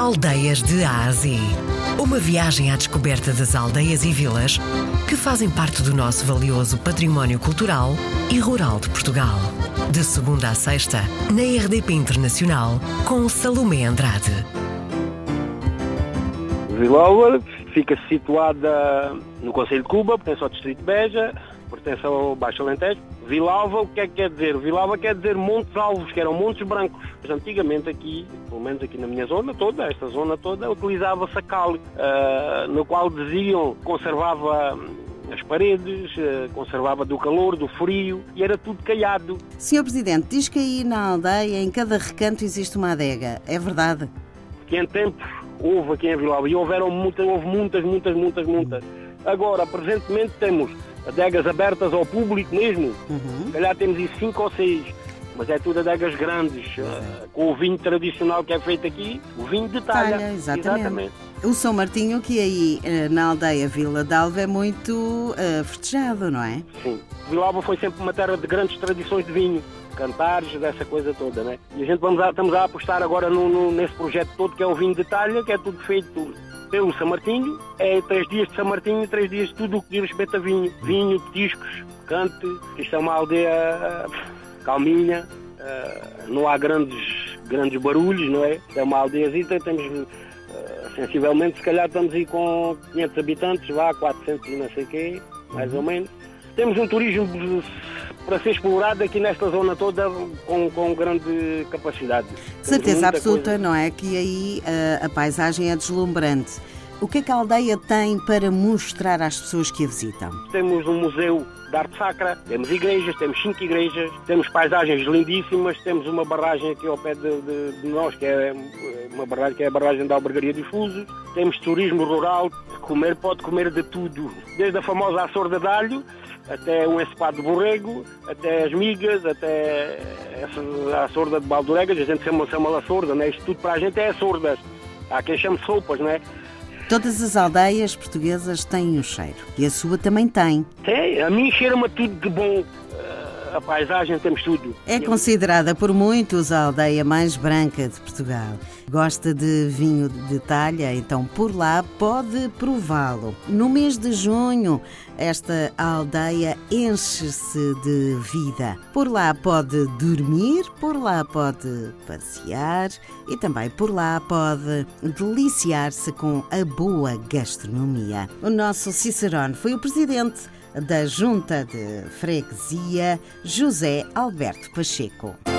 Aldeias de Ásia. Uma viagem à descoberta das aldeias e vilas que fazem parte do nosso valioso património cultural e rural de Portugal. De segunda a sexta, na RDP Internacional, com Salomé Andrade. Vila fica situada no Conselho de Cuba, pertence ao Distrito de Beja, pertence ao Baixo Alentejo. Vilalva, o que é que quer dizer? Vilalva quer dizer Montes Alvos, que eram montes brancos. Mas antigamente aqui, pelo menos aqui na minha zona toda, esta zona toda, utilizava-se a cal, uh, no qual diziam conservava hum, as paredes, uh, conservava do calor, do frio e era tudo calhado. Senhor Presidente, diz que aí na aldeia, em cada recanto, existe uma adega. É verdade? Que em tempos houve aqui em Vilalva e houveram muitas, houve muitas, muitas, muitas, muitas. Agora, presentemente temos adegas abertas ao público mesmo. Uhum. Se calhar temos isso cinco ou seis. Mas é tudo adegas grandes, uh, com o vinho tradicional que é feito aqui, o vinho de talha. talha exatamente. exatamente. O São Martinho, que aí eh, na aldeia Vila d'Alva é muito uh, festejado, não é? Sim. Vila Alva foi sempre uma terra de grandes tradições de vinho cantares, dessa coisa toda, né? E a gente vamos a, estamos a apostar agora no, no, nesse projeto todo que é o vinho de talha, que é tudo feito pelo São Martinho. É três dias de São Martinho, três dias de tudo o que diz respeito a vinho. Vinho, petiscos, cante. Isto é uma aldeia calminha, uh, não há grandes, grandes barulhos, não é? É uma aldeiazita, temos uh, sensivelmente, se calhar estamos aí com 500 habitantes, vá, 400 e não sei o quê, mais ou menos. Temos um turismo para ser explorado aqui nesta zona toda com, com grande capacidade. Certeza absoluta, coisa. não é? Que aí a, a paisagem é deslumbrante. O que é que a aldeia tem para mostrar às pessoas que a visitam? Temos um museu de arte sacra, temos igrejas, temos cinco igrejas, temos paisagens lindíssimas, temos uma barragem aqui ao pé de, de, de nós, que é uma barragem que é a barragem da Albergaria dos Fusos, temos turismo rural, comer pode comer de tudo, desde a famosa açorda de alho, até um ensopado de borrego, até as migas, até a sorda de baldoregas, a gente chama, chama a sorda, né? isto tudo para a gente é sordas. Há quem chame sopas, não é? Todas as aldeias portuguesas têm o um cheiro. E a sua também tem. Tem, a mim cheira-me tudo de bom a paisagem, temos tudo. É considerada por muitos a aldeia mais branca de Portugal. Gosta de vinho de talha, então por lá pode prová-lo. No mês de junho, esta aldeia enche-se de vida. Por lá pode dormir, por lá pode passear e também por lá pode deliciar-se com a boa gastronomia. O nosso Cicerone foi o presidente da Junta de Freguesia, José Alberto Pacheco.